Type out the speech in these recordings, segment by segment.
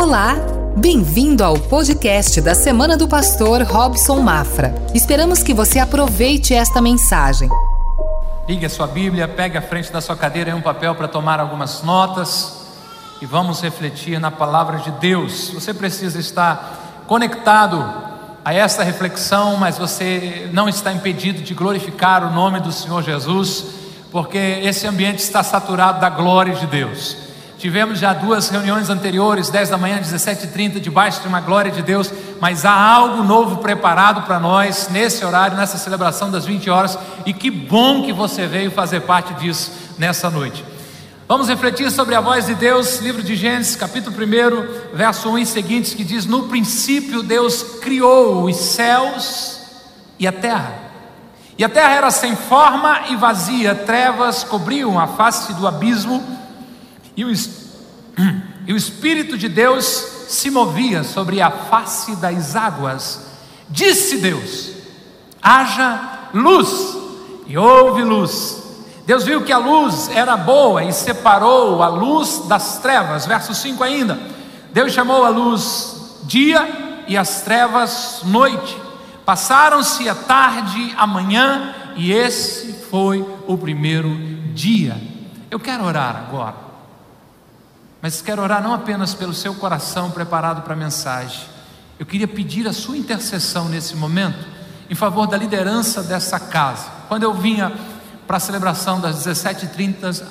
Olá, bem-vindo ao podcast da Semana do Pastor Robson Mafra. Esperamos que você aproveite esta mensagem. Ligue a sua Bíblia, pegue à frente da sua cadeira um papel para tomar algumas notas e vamos refletir na palavra de Deus. Você precisa estar conectado a esta reflexão, mas você não está impedido de glorificar o nome do Senhor Jesus, porque esse ambiente está saturado da glória de Deus. Tivemos já duas reuniões anteriores, 10 da manhã, 17h30, debaixo de uma glória de Deus, mas há algo novo preparado para nós nesse horário, nessa celebração das 20 horas, e que bom que você veio fazer parte disso nessa noite. Vamos refletir sobre a voz de Deus, livro de Gênesis, capítulo 1, verso 1 e seguintes, que diz: No princípio Deus criou os céus e a terra. E a terra era sem forma e vazia, trevas cobriam a face do abismo e o, e o Espírito de Deus se movia sobre a face das águas. Disse Deus: haja luz, e houve luz. Deus viu que a luz era boa e separou a luz das trevas. Verso 5 ainda. Deus chamou a luz dia e as trevas noite. Passaram-se a tarde, a manhã, e esse foi o primeiro dia. Eu quero orar agora. Mas quero orar não apenas pelo seu coração preparado para a mensagem. Eu queria pedir a sua intercessão nesse momento em favor da liderança dessa casa. Quando eu vinha para a celebração das 17h30,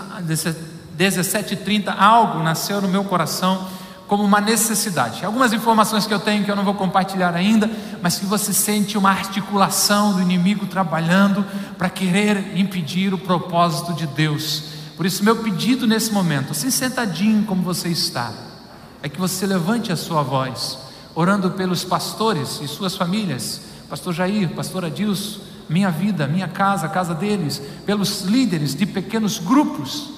17h30, algo nasceu no meu coração como uma necessidade. Algumas informações que eu tenho que eu não vou compartilhar ainda, mas que você sente uma articulação do inimigo trabalhando para querer impedir o propósito de Deus por isso, meu pedido nesse momento, assim sentadinho como você está, é que você levante a sua voz, orando pelos pastores e suas famílias, Pastor Jair, Pastor Adilson, minha vida, minha casa, a casa deles, pelos líderes de pequenos grupos,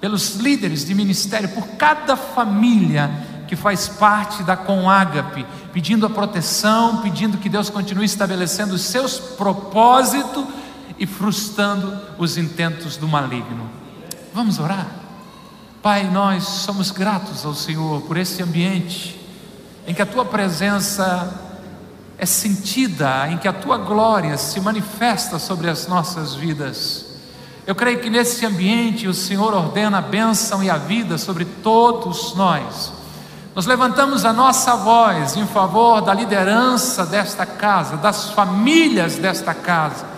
pelos líderes de ministério, por cada família que faz parte da Conágape, pedindo a proteção, pedindo que Deus continue estabelecendo os seus propósitos e frustrando os intentos do maligno. Vamos orar? Pai, nós somos gratos ao Senhor por esse ambiente em que a tua presença é sentida, em que a tua glória se manifesta sobre as nossas vidas. Eu creio que nesse ambiente o Senhor ordena a bênção e a vida sobre todos nós. Nós levantamos a nossa voz em favor da liderança desta casa, das famílias desta casa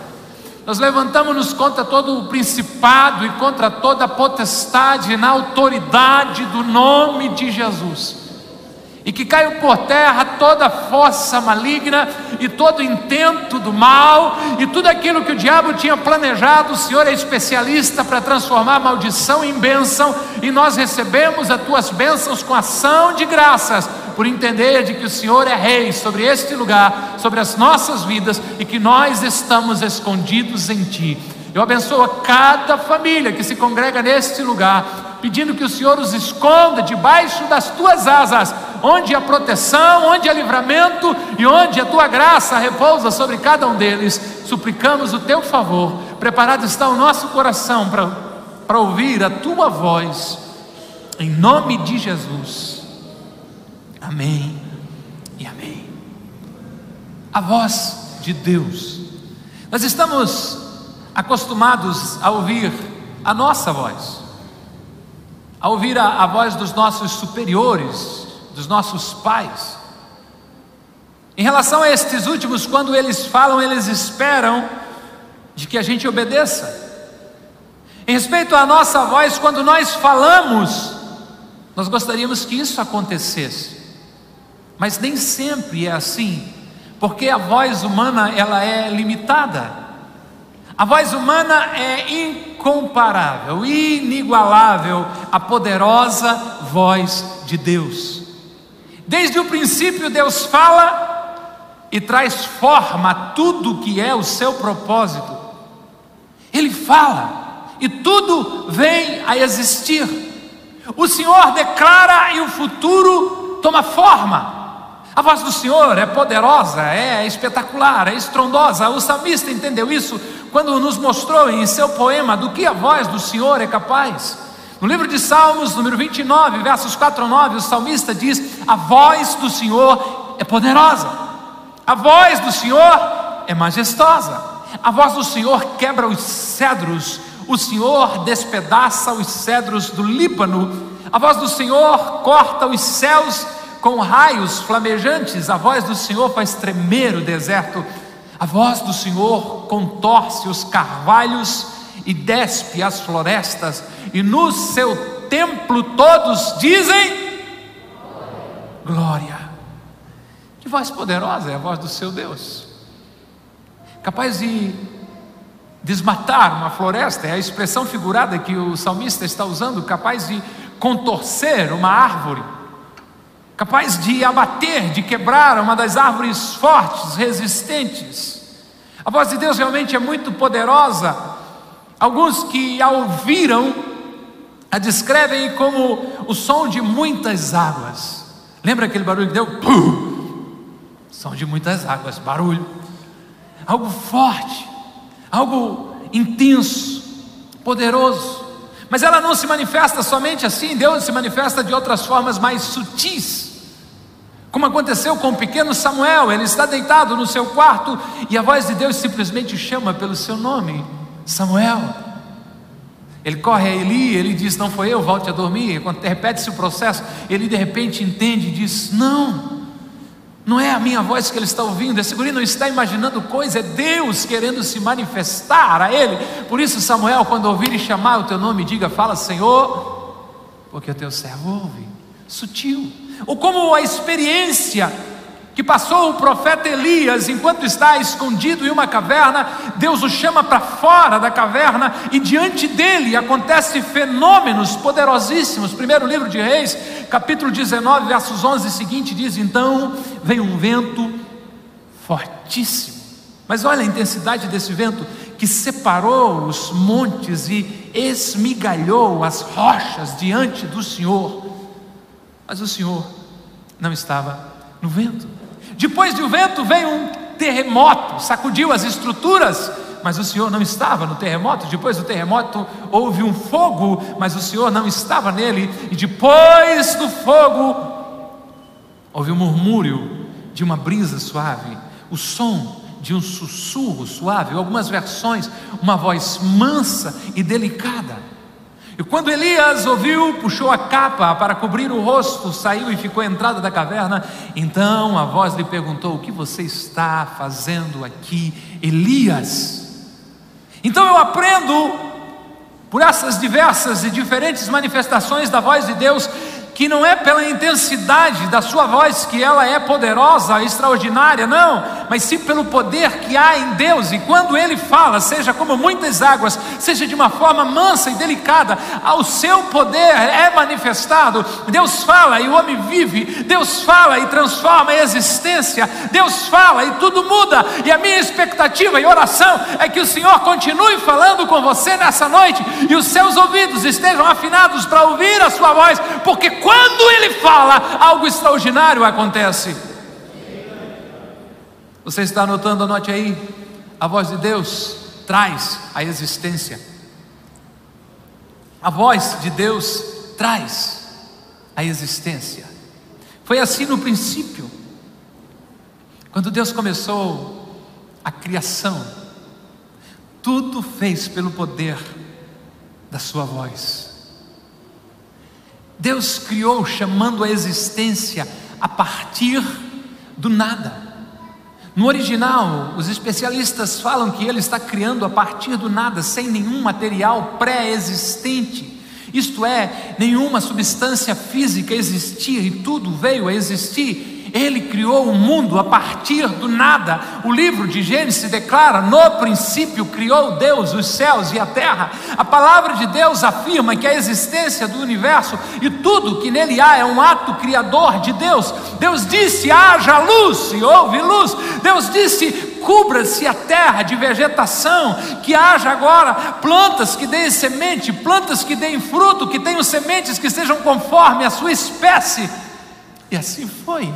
nós levantamos-nos contra todo o principado e contra toda a potestade na autoridade do nome de Jesus. E que caiu por terra toda força maligna e todo intento do mal e tudo aquilo que o diabo tinha planejado. O Senhor é especialista para transformar maldição em bênção, e nós recebemos as tuas bênçãos com ação de graças por entender de que o Senhor é rei sobre este lugar, sobre as nossas vidas e que nós estamos escondidos em Ti. Eu abençoo a cada família que se congrega neste lugar, pedindo que o Senhor os esconda debaixo das tuas asas, onde há proteção, onde há livramento e onde a tua graça repousa sobre cada um deles. Suplicamos o teu favor, preparado está o nosso coração para, para ouvir a tua voz, em nome de Jesus. Amém e amém. A voz de Deus. Nós estamos acostumados a ouvir a nossa voz, a ouvir a, a voz dos nossos superiores, dos nossos pais. Em relação a estes últimos, quando eles falam, eles esperam de que a gente obedeça. Em respeito à nossa voz, quando nós falamos, nós gostaríamos que isso acontecesse. Mas nem sempre é assim, porque a voz humana ela é limitada. A voz humana é incomparável, inigualável à poderosa voz de Deus. Desde o princípio Deus fala e traz forma a tudo que é o seu propósito. Ele fala e tudo vem a existir. O Senhor declara e o futuro toma forma. A voz do Senhor é poderosa, é espetacular, é estrondosa. O salmista entendeu isso quando nos mostrou em seu poema do que a voz do Senhor é capaz. No livro de Salmos, número 29, versos 4 a 9, o salmista diz: a voz do Senhor é poderosa, a voz do Senhor é majestosa, a voz do Senhor quebra os cedros, o Senhor despedaça os cedros do Líbano, a voz do Senhor corta os céus com raios flamejantes, a voz do Senhor faz tremer o deserto, a voz do Senhor contorce os carvalhos e despe as florestas, e no seu templo todos dizem: Glória. Que voz poderosa é a voz do seu Deus, capaz de desmatar uma floresta, é a expressão figurada que o salmista está usando, capaz de contorcer uma árvore, capaz de abater, de quebrar uma das árvores fortes, resistentes. A voz de Deus realmente é muito poderosa. Alguns que a ouviram a descrevem como o som de muitas águas. Lembra aquele barulho que deu? Som de muitas águas, barulho. Algo forte, algo intenso, poderoso. Mas ela não se manifesta somente assim, Deus se manifesta de outras formas mais sutis. Como aconteceu com o pequeno Samuel, ele está deitado no seu quarto e a voz de Deus simplesmente chama pelo seu nome: Samuel. Ele corre a Eli, ele diz: Não foi eu, volte a dormir. Quando repete-se o processo, ele de repente entende e diz: Não, não é a minha voz que ele está ouvindo, esse guri não está imaginando coisa, é Deus querendo se manifestar a ele. Por isso, Samuel, quando ouvir e chamar o teu nome, diga: Fala, Senhor, porque o teu servo ouve. Sutil. Ou como a experiência que passou o profeta Elias enquanto está escondido em uma caverna, Deus o chama para fora da caverna e diante dele acontecem fenômenos poderosíssimos. Primeiro livro de Reis, capítulo 19, versos 11 e seguinte diz: "Então veio um vento fortíssimo". Mas olha a intensidade desse vento que separou os montes e esmigalhou as rochas diante do Senhor. Mas o Senhor não estava no vento. Depois do vento veio um terremoto, sacudiu as estruturas, mas o Senhor não estava no terremoto. Depois do terremoto houve um fogo, mas o Senhor não estava nele. E depois do fogo houve um murmúrio de uma brisa suave, o som de um sussurro suave, algumas versões, uma voz mansa e delicada. E quando Elias ouviu, puxou a capa para cobrir o rosto, saiu e ficou à entrada da caverna. Então a voz lhe perguntou: O que você está fazendo aqui, Elias? Então eu aprendo, por essas diversas e diferentes manifestações da voz de Deus, que não é pela intensidade da sua voz que ela é poderosa, extraordinária, não, mas sim pelo poder que há em Deus. E quando ele fala, seja como muitas águas, seja de uma forma mansa e delicada, o seu poder é manifestado. Deus fala e o homem vive, Deus fala e transforma a existência, Deus fala e tudo muda. E a minha expectativa e oração é que o Senhor continue falando com você nessa noite e os seus ouvidos estejam afinados para ouvir a sua voz, porque quando ele fala, algo extraordinário acontece. Você está anotando, anote aí. A voz de Deus traz a existência. A voz de Deus traz a existência. Foi assim no princípio, quando Deus começou a criação, tudo fez pelo poder da Sua voz. Deus criou chamando a existência a partir do nada. No original, os especialistas falam que ele está criando a partir do nada, sem nenhum material pré-existente. Isto é, nenhuma substância física existia e tudo veio a existir ele criou o mundo a partir do nada. O livro de Gênesis declara: no princípio criou Deus os céus e a terra. A palavra de Deus afirma que a existência do universo e tudo que nele há é um ato criador de Deus. Deus disse: haja luz e houve luz. Deus disse: cubra-se a terra de vegetação, que haja agora plantas que deem semente, plantas que deem fruto, que tenham sementes que sejam conforme a sua espécie. E assim foi.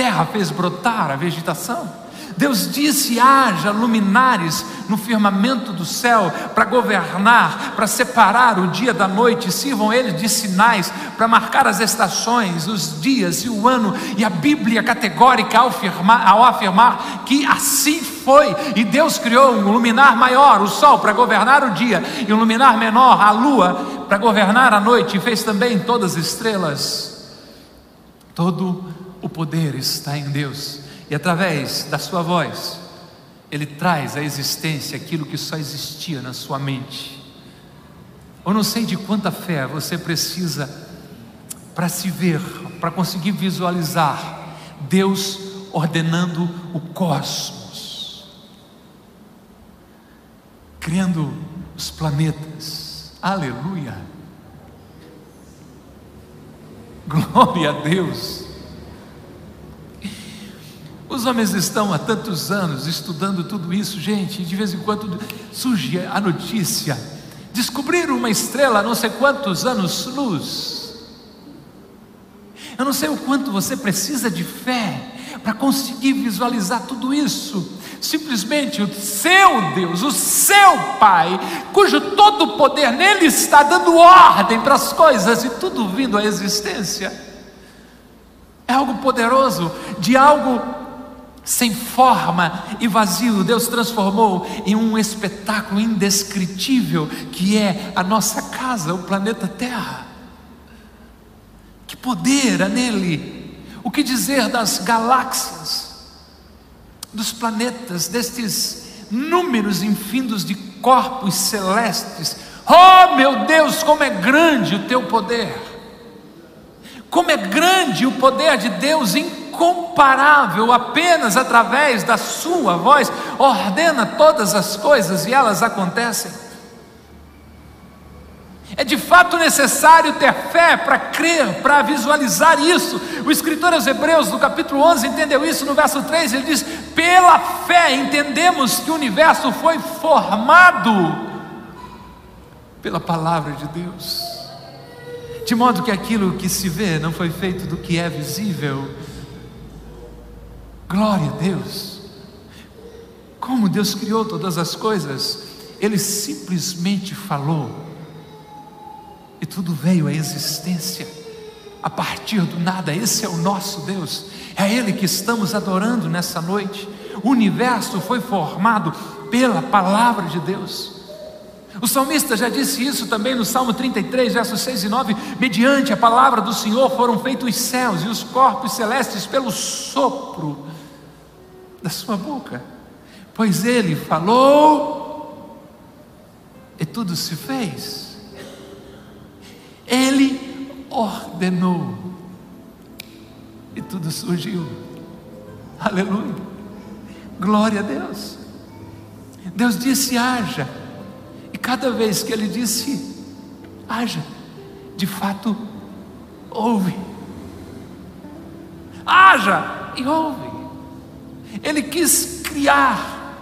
Terra fez brotar a vegetação. Deus disse: haja luminares no firmamento do céu para governar, para separar o dia da noite, sirvam eles de sinais para marcar as estações, os dias e o ano, e a Bíblia categórica ao afirmar, ao afirmar que assim foi, e Deus criou um luminar maior, o sol, para governar o dia, e um luminar menor, a lua, para governar a noite, e fez também todas as estrelas. Todo o poder está em Deus, e através da sua voz, Ele traz à existência aquilo que só existia na sua mente. Eu não sei de quanta fé você precisa para se ver, para conseguir visualizar Deus ordenando o cosmos, criando os planetas. Aleluia! Glória a Deus! Os homens estão há tantos anos estudando tudo isso, gente, e de vez em quando surge a notícia: descobriram uma estrela não sei quantos anos-luz. Eu não sei o quanto você precisa de fé para conseguir visualizar tudo isso. Simplesmente o seu Deus, o seu Pai, cujo todo poder nele está dando ordem para as coisas e tudo vindo à existência. É algo poderoso, de algo sem forma e vazio, Deus transformou em um espetáculo indescritível que é a nossa casa, o planeta Terra. Que poder há nele! O que dizer das galáxias, dos planetas, destes números infindos de corpos celestes? Oh meu Deus, como é grande o teu poder! Como é grande o poder de Deus em incomparável, apenas através da Sua voz, ordena todas as coisas e elas acontecem. É de fato necessário ter fé para crer, para visualizar isso. O escritor aos Hebreus, no capítulo 11, entendeu isso no verso 3. Ele diz: Pela fé entendemos que o universo foi formado pela palavra de Deus, de modo que aquilo que se vê não foi feito do que é visível. Glória a Deus. Como Deus criou todas as coisas, Ele simplesmente falou, e tudo veio à existência, a partir do nada. Esse é o nosso Deus, é Ele que estamos adorando nessa noite. O universo foi formado pela palavra de Deus. O salmista já disse isso também no Salmo 33, versos 6 e 9: mediante a palavra do Senhor foram feitos os céus e os corpos celestes pelo sopro da sua boca, pois ele falou e tudo se fez. Ele ordenou e tudo surgiu. Aleluia. Glória a Deus. Deus disse: haja. E cada vez que ele disse: haja, de fato, houve. Haja e houve. Ele quis criar,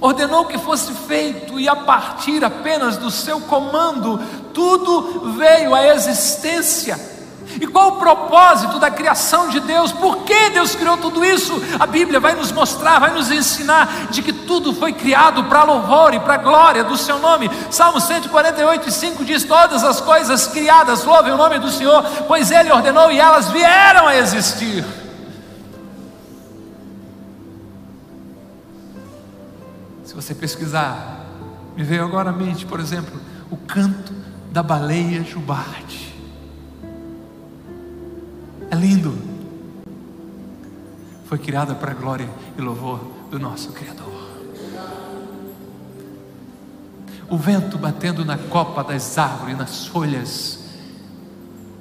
ordenou que fosse feito, e a partir apenas do seu comando, tudo veio à existência. E qual o propósito da criação de Deus? Por que Deus criou tudo isso? A Bíblia vai nos mostrar, vai nos ensinar de que tudo foi criado para louvor e para glória do seu nome. Salmo 148, 5 diz: Todas as coisas criadas louvem o nome do Senhor, pois Ele ordenou e elas vieram a existir. Você pesquisar, me veio agora à mente, por exemplo, o canto da baleia jubarte. É lindo. Foi criada para a glória e louvor do nosso Criador. O vento batendo na copa das árvores, nas folhas.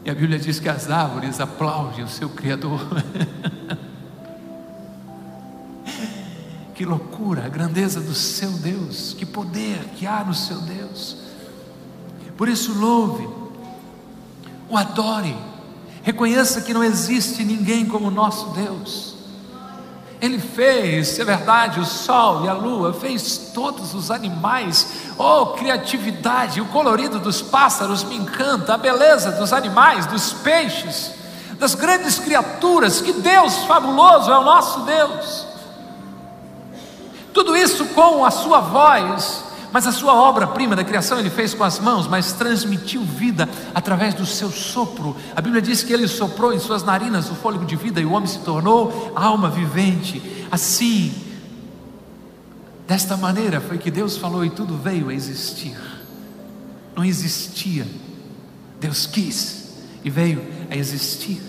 E a Bíblia diz que as árvores aplaudem o seu Criador. Que loucura, a grandeza do seu Deus, que poder que há no seu Deus. Por isso, louve, o adore, reconheça que não existe ninguém como o nosso Deus. Ele fez, é verdade, o sol e a lua, fez todos os animais. Oh, criatividade, o colorido dos pássaros me encanta, a beleza dos animais, dos peixes, das grandes criaturas. Que Deus fabuloso é o nosso Deus. Tudo isso com a sua voz, mas a sua obra-prima da criação ele fez com as mãos, mas transmitiu vida através do seu sopro. A Bíblia diz que ele soprou em suas narinas o fôlego de vida e o homem se tornou alma vivente. Assim, desta maneira foi que Deus falou e tudo veio a existir. Não existia, Deus quis e veio a existir.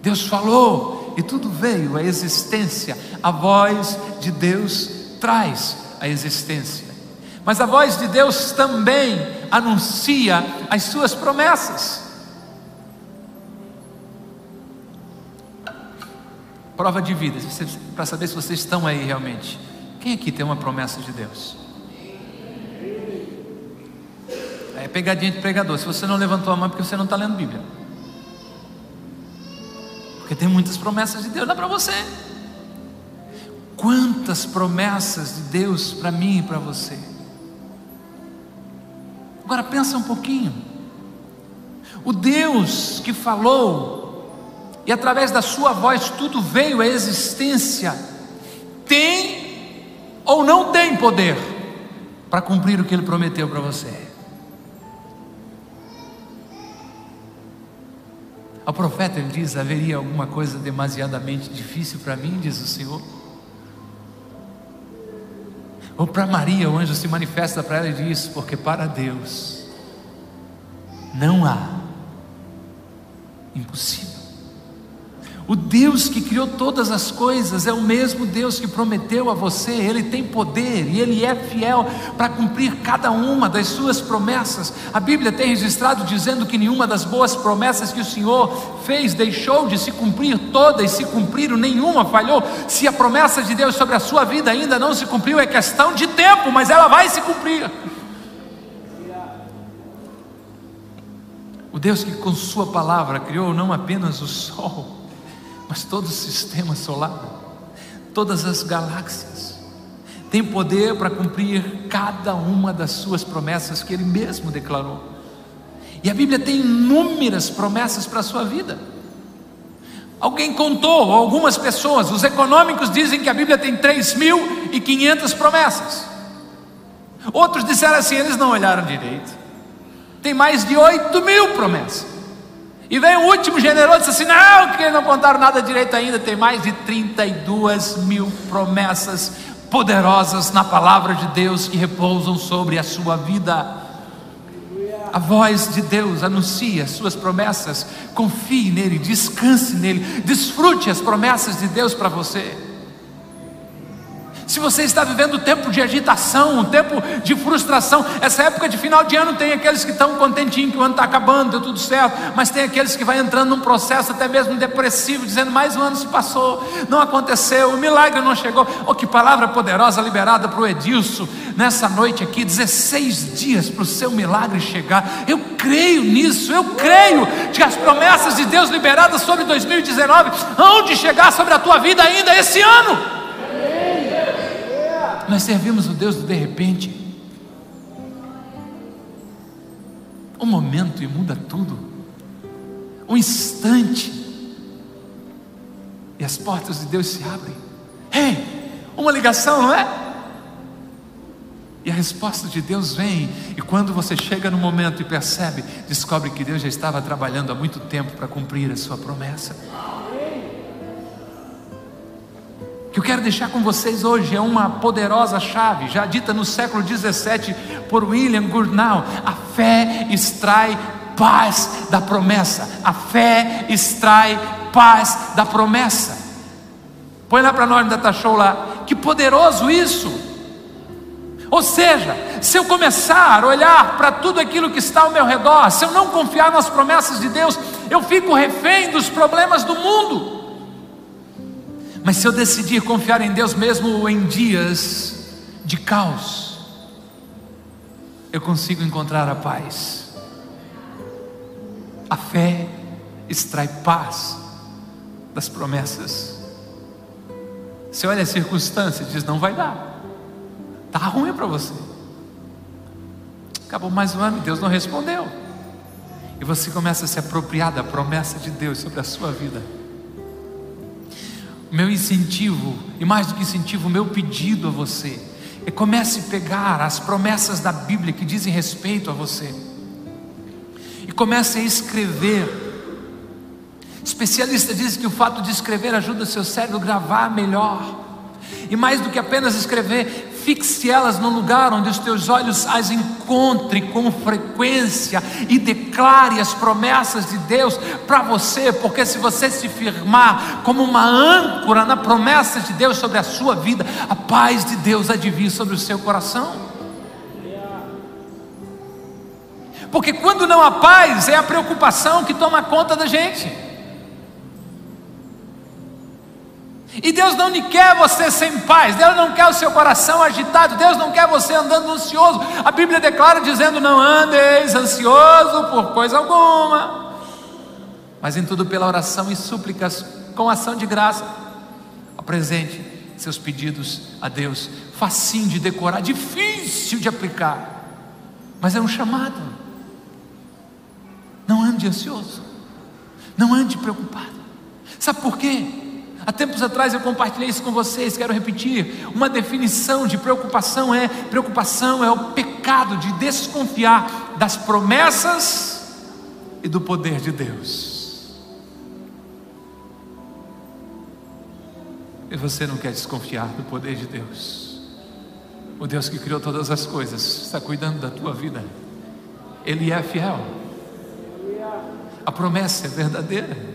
Deus falou e tudo veio à existência. A voz de Deus traz a existência. Mas a voz de Deus também anuncia as suas promessas. Prova de vida, para saber se vocês estão aí realmente. Quem aqui tem uma promessa de Deus? É pegadinha de pregador. Se você não levantou a mão, é porque você não está lendo Bíblia. Porque tem muitas promessas de Deus, dá para você. Quantas promessas de Deus para mim e para você. Agora pensa um pouquinho. O Deus que falou, e através da sua voz tudo veio à existência, tem ou não tem poder para cumprir o que ele prometeu para você? Ao profeta ele diz: haveria alguma coisa demasiadamente difícil para mim, diz o Senhor. Ou para Maria, o anjo se manifesta para ela e diz: porque para Deus não há impossível. O Deus que criou todas as coisas é o mesmo Deus que prometeu a você, Ele tem poder e Ele é fiel para cumprir cada uma das suas promessas. A Bíblia tem registrado dizendo que nenhuma das boas promessas que o Senhor fez deixou de se cumprir, todas se cumpriram, nenhuma falhou. Se a promessa de Deus sobre a sua vida ainda não se cumpriu, é questão de tempo, mas ela vai se cumprir. O Deus que com Sua palavra criou não apenas o sol, mas todo o sistema solar, todas as galáxias, tem poder para cumprir cada uma das suas promessas que Ele mesmo declarou. E a Bíblia tem inúmeras promessas para a sua vida. Alguém contou, algumas pessoas, os econômicos dizem que a Bíblia tem 3.500 promessas. Outros disseram assim, eles não olharam direito. Tem mais de 8 mil promessas. E veio o último generoso e disse assim: Não, que não contaram nada direito ainda. Tem mais de 32 mil promessas poderosas na palavra de Deus que repousam sobre a sua vida. A voz de Deus anuncia as suas promessas. Confie nele, descanse nele, desfrute as promessas de Deus para você. Se você está vivendo um tempo de agitação, um tempo de frustração, essa época de final de ano tem aqueles que estão contentinhos que o ano está acabando, deu tudo certo, mas tem aqueles que vai entrando num processo até mesmo depressivo, dizendo mais um ano se passou, não aconteceu, o milagre não chegou. Oh, que palavra poderosa liberada para o Edilson nessa noite aqui, 16 dias para o seu milagre chegar. Eu creio nisso, eu creio que as promessas de Deus liberadas sobre 2019 hão de chegar sobre a tua vida ainda esse ano. Nós servimos o Deus do de repente. Um momento e muda tudo. Um instante. E as portas de Deus se abrem. Ei, uma ligação, não é? E a resposta de Deus vem, e quando você chega no momento e percebe, descobre que Deus já estava trabalhando há muito tempo para cumprir a sua promessa que eu quero deixar com vocês hoje é uma poderosa chave, já dita no século 17 por William Gurnall. A fé extrai paz da promessa. A fé extrai paz da promessa. Põe lá para nós, Data Show lá. Que poderoso isso! Ou seja, se eu começar a olhar para tudo aquilo que está ao meu redor, se eu não confiar nas promessas de Deus, eu fico refém dos problemas do mundo. Mas se eu decidir confiar em Deus mesmo em dias de caos, eu consigo encontrar a paz. A fé extrai paz das promessas. Você olha a circunstância e diz: não vai dar, está ruim para você. Acabou mais um ano e Deus não respondeu. E você começa a se apropriar da promessa de Deus sobre a sua vida. Meu incentivo, e mais do que incentivo, meu pedido a você, é comece a pegar as promessas da Bíblia que dizem respeito a você, e comece a escrever. Especialista diz que o fato de escrever ajuda o seu cérebro a gravar melhor. E mais do que apenas escrever, fixe elas no lugar onde os teus olhos as encontrem com frequência e declare as promessas de Deus para você, porque se você se firmar como uma âncora na promessa de Deus sobre a sua vida, a paz de Deus há de vir sobre o seu coração. Porque quando não há paz, é a preocupação que toma conta da gente. E Deus não quer você sem paz, Deus não quer o seu coração agitado, Deus não quer você andando ansioso. A Bíblia declara dizendo: Não andeis ansioso por coisa alguma, mas em tudo pela oração e súplicas, com ação de graça, apresente seus pedidos a Deus. Facinho de decorar, difícil de aplicar, mas é um chamado. Não ande ansioso, não ande preocupado. Sabe por quê? Há tempos atrás eu compartilhei isso com vocês, quero repetir. Uma definição de preocupação é: preocupação é o pecado de desconfiar das promessas e do poder de Deus. E você não quer desconfiar do poder de Deus. O Deus que criou todas as coisas está cuidando da tua vida. Ele é fiel. A promessa é verdadeira.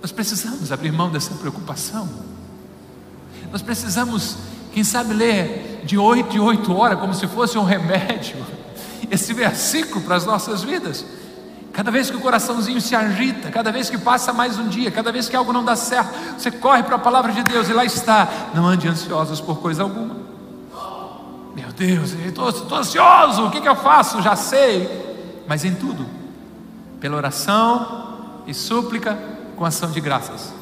Nós precisamos abrir mão dessa preocupação. Nós precisamos, quem sabe, ler de oito em oito horas, como se fosse um remédio, esse versículo para as nossas vidas. Cada vez que o coraçãozinho se agita, cada vez que passa mais um dia, cada vez que algo não dá certo, você corre para a palavra de Deus e lá está. Não ande ansiosos por coisa alguma. Meu Deus, estou ansioso, o que, que eu faço? Já sei. Mas em tudo, pela oração e súplica, com ação de graças.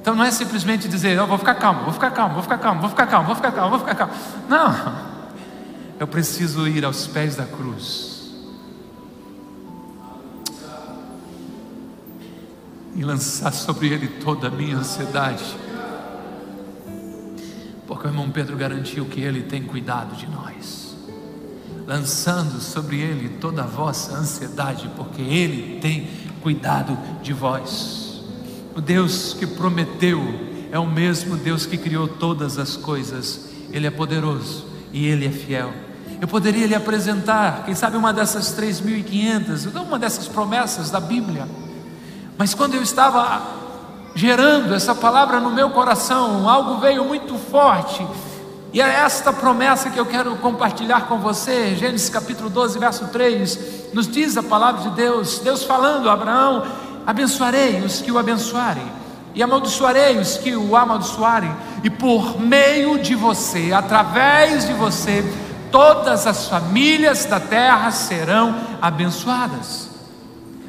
Então não é simplesmente dizer, eu vou ficar calmo, vou ficar calmo, vou ficar calmo, vou ficar calmo, vou ficar calmo, vou ficar calmo. Não. Eu preciso ir aos pés da cruz. E lançar sobre ele toda a minha ansiedade. Porque o irmão Pedro garantiu que ele tem cuidado de nós. Lançando sobre ele toda a vossa ansiedade, porque ele tem cuidado de vós. O Deus que prometeu é o mesmo Deus que criou todas as coisas. Ele é poderoso e ele é fiel. Eu poderia lhe apresentar, quem sabe, uma dessas 3.500, uma dessas promessas da Bíblia. Mas quando eu estava gerando essa palavra no meu coração, algo veio muito forte. E é esta promessa que eu quero compartilhar com você, Gênesis capítulo 12, verso 3 nos diz a palavra de Deus, Deus falando a Abraão: abençoarei os que o abençoarem, e amaldiçoarei os que o amaldiçoarem, e por meio de você, através de você, todas as famílias da terra serão abençoadas.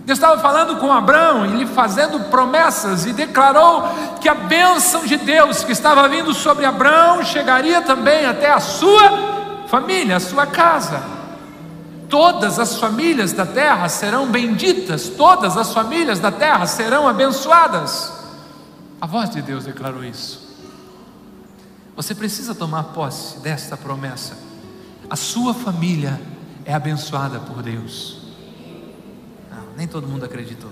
Deus estava falando com Abraão e lhe fazendo promessas e declarou que a bênção de Deus que estava vindo sobre Abraão chegaria também até a sua família, a sua casa todas as famílias da terra serão benditas, todas as famílias da terra serão abençoadas. A voz de Deus declarou isso. Você precisa tomar posse desta promessa. A sua família é abençoada por Deus. Não, nem todo mundo acreditou.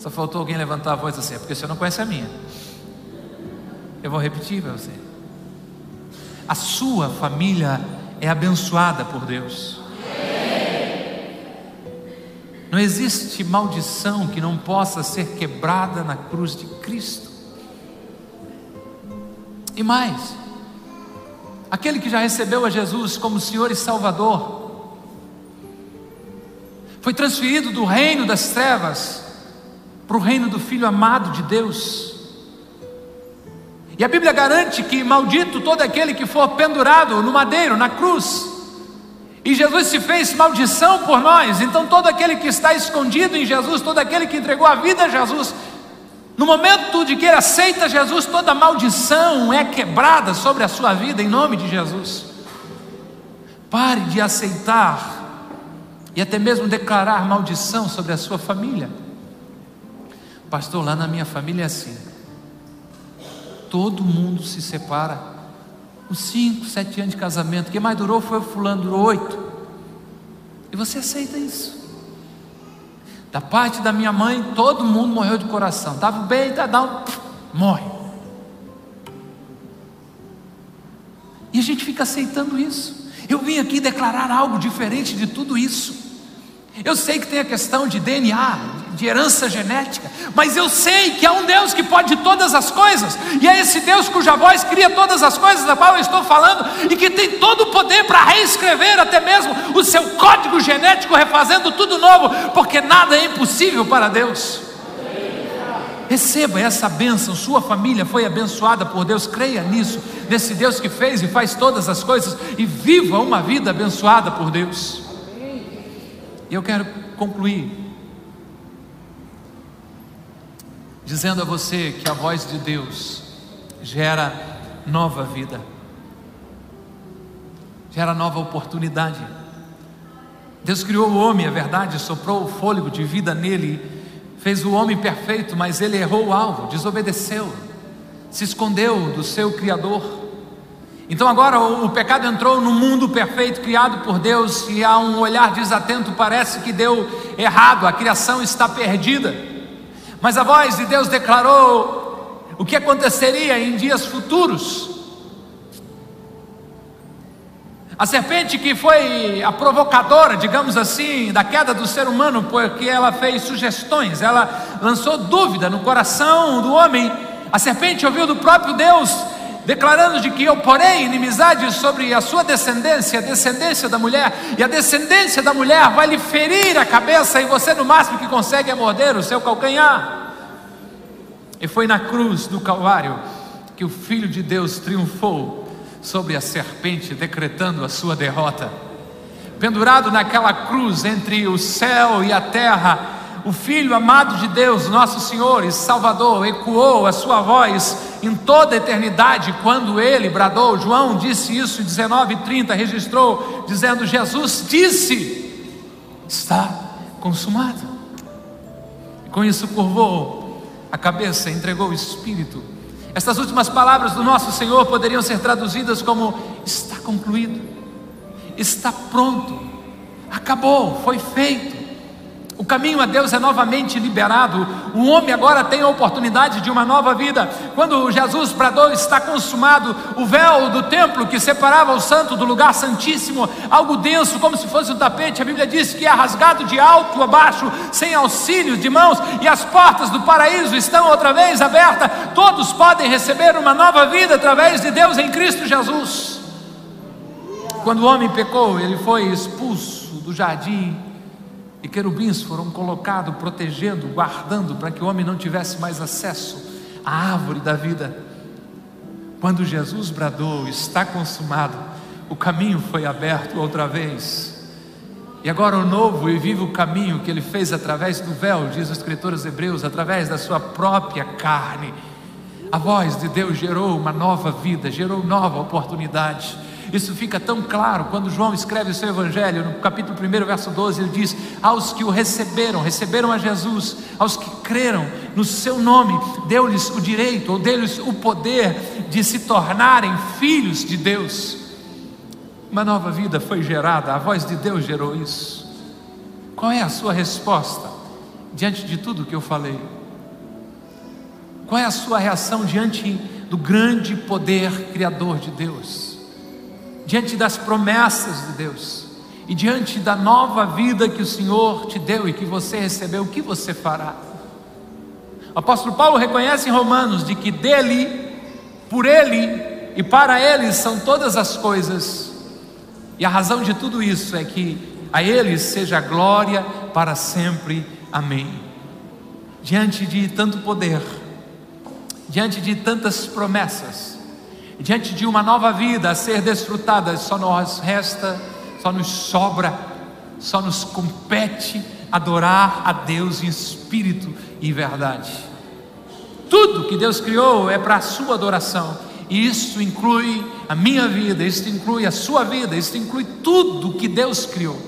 Só faltou alguém levantar a voz assim, é porque você não conhece a minha. Eu vou repetir para você. A sua família é abençoada por Deus. Não existe maldição que não possa ser quebrada na cruz de Cristo. E mais, aquele que já recebeu a Jesus como Senhor e Salvador, foi transferido do reino das trevas para o reino do Filho amado de Deus. E a Bíblia garante que maldito todo aquele que for pendurado no madeiro, na cruz. E Jesus se fez maldição por nós. Então todo aquele que está escondido em Jesus, todo aquele que entregou a vida a Jesus, no momento de que ele aceita Jesus, toda maldição é quebrada sobre a sua vida em nome de Jesus. Pare de aceitar e até mesmo declarar maldição sobre a sua família. Pastor, lá na minha família é assim. Todo mundo se separa. Os cinco, sete anos de casamento. Quem mais durou foi o fulano, durou oito. E você aceita isso? Da parte da minha mãe, todo mundo morreu de coração. Estava bem, tá, dá um, morre. E a gente fica aceitando isso. Eu vim aqui declarar algo diferente de tudo isso. Eu sei que tem a questão de DNA, de herança genética, mas eu sei que há um Deus que pode todas as coisas, e é esse Deus cuja voz cria todas as coisas da qual eu estou falando, e que tem todo o poder para reescrever até mesmo o seu código genético, refazendo tudo novo, porque nada é impossível para Deus. Receba essa bênção, sua família foi abençoada por Deus, creia nisso, nesse Deus que fez e faz todas as coisas, e viva uma vida abençoada por Deus. E eu quero concluir dizendo a você que a voz de Deus gera nova vida, gera nova oportunidade. Deus criou o homem, é verdade, soprou o fôlego de vida nele, fez o homem perfeito, mas ele errou o alvo, desobedeceu, se escondeu do seu Criador. Então agora o pecado entrou no mundo perfeito criado por Deus e a um olhar desatento parece que deu errado, a criação está perdida. Mas a voz de Deus declarou o que aconteceria em dias futuros. A serpente que foi a provocadora, digamos assim, da queda do ser humano, porque ela fez sugestões, ela lançou dúvida no coração do homem. A serpente ouviu do próprio Deus declarando de que eu porei inimizade sobre a sua descendência, a descendência da mulher, e a descendência da mulher vai lhe ferir a cabeça, e você no máximo que consegue é morder o seu calcanhar. E foi na cruz do Calvário que o Filho de Deus triunfou sobre a serpente, decretando a sua derrota. Pendurado naquela cruz entre o céu e a terra, o Filho amado de Deus, nosso Senhor e Salvador, ecoou a sua voz em toda a eternidade quando ele bradou. João disse isso em 19:30, registrou, dizendo: Jesus disse: Está consumado. E com isso curvou a cabeça, entregou o espírito. Estas últimas palavras do nosso Senhor poderiam ser traduzidas como: Está concluído, está pronto, acabou, foi feito. O caminho a Deus é novamente liberado. O homem agora tem a oportunidade de uma nova vida. Quando Jesus bradou, está consumado, o véu do templo que separava o santo do lugar santíssimo, algo denso, como se fosse um tapete, a Bíblia diz que é rasgado de alto a baixo, sem auxílio de mãos, e as portas do paraíso estão outra vez abertas. Todos podem receber uma nova vida através de Deus em Cristo Jesus. Quando o homem pecou, ele foi expulso do jardim e querubins foram colocados, protegendo, guardando, para que o homem não tivesse mais acesso à árvore da vida. Quando Jesus bradou, está consumado, o caminho foi aberto outra vez. E agora o novo e vivo caminho que ele fez através do véu, diz o escritor aos Hebreus, através da sua própria carne. A voz de Deus gerou uma nova vida, gerou nova oportunidade. Isso fica tão claro quando João escreve o seu evangelho, no capítulo 1, verso 12, ele diz: Aos que o receberam, receberam a Jesus, aos que creram no seu nome, deu-lhes o direito, ou deu-lhes o poder de se tornarem filhos de Deus. Uma nova vida foi gerada, a voz de Deus gerou isso. Qual é a sua resposta diante de tudo que eu falei? Qual é a sua reação diante do grande poder criador de Deus? Diante das promessas de Deus e diante da nova vida que o Senhor te deu e que você recebeu, o que você fará? O apóstolo Paulo reconhece em Romanos de que dele, por ele e para ele são todas as coisas, e a razão de tudo isso é que a ele seja glória para sempre. Amém. Diante de tanto poder, diante de tantas promessas, diante de uma nova vida a ser desfrutada, só nos resta, só nos sobra, só nos compete adorar a Deus em espírito e verdade. Tudo que Deus criou é para a sua adoração, e isso inclui a minha vida, isso inclui a sua vida, isso inclui tudo que Deus criou.